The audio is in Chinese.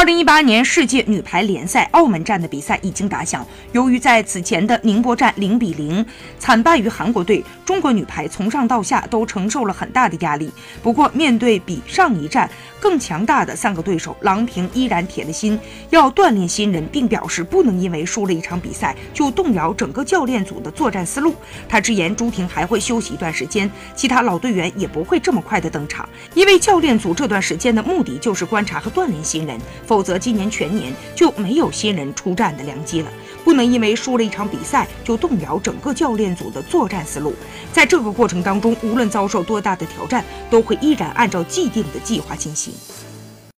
二零一八年世界女排联赛澳门站的比赛已经打响。由于在此前的宁波站零比零惨败于韩国队，中国女排从上到下都承受了很大的压力。不过，面对比上一站更强大的三个对手，郎平依然铁了心要锻炼新人，并表示不能因为输了一场比赛就动摇整个教练组的作战思路。他直言，朱婷还会休息一段时间，其他老队员也不会这么快的登场，因为教练组这段时间的目的就是观察和锻炼新人。否则，今年全年就没有新人出战的良机了。不能因为输了一场比赛就动摇整个教练组的作战思路。在这个过程当中，无论遭受多大的挑战，都会依然按照既定的计划进行。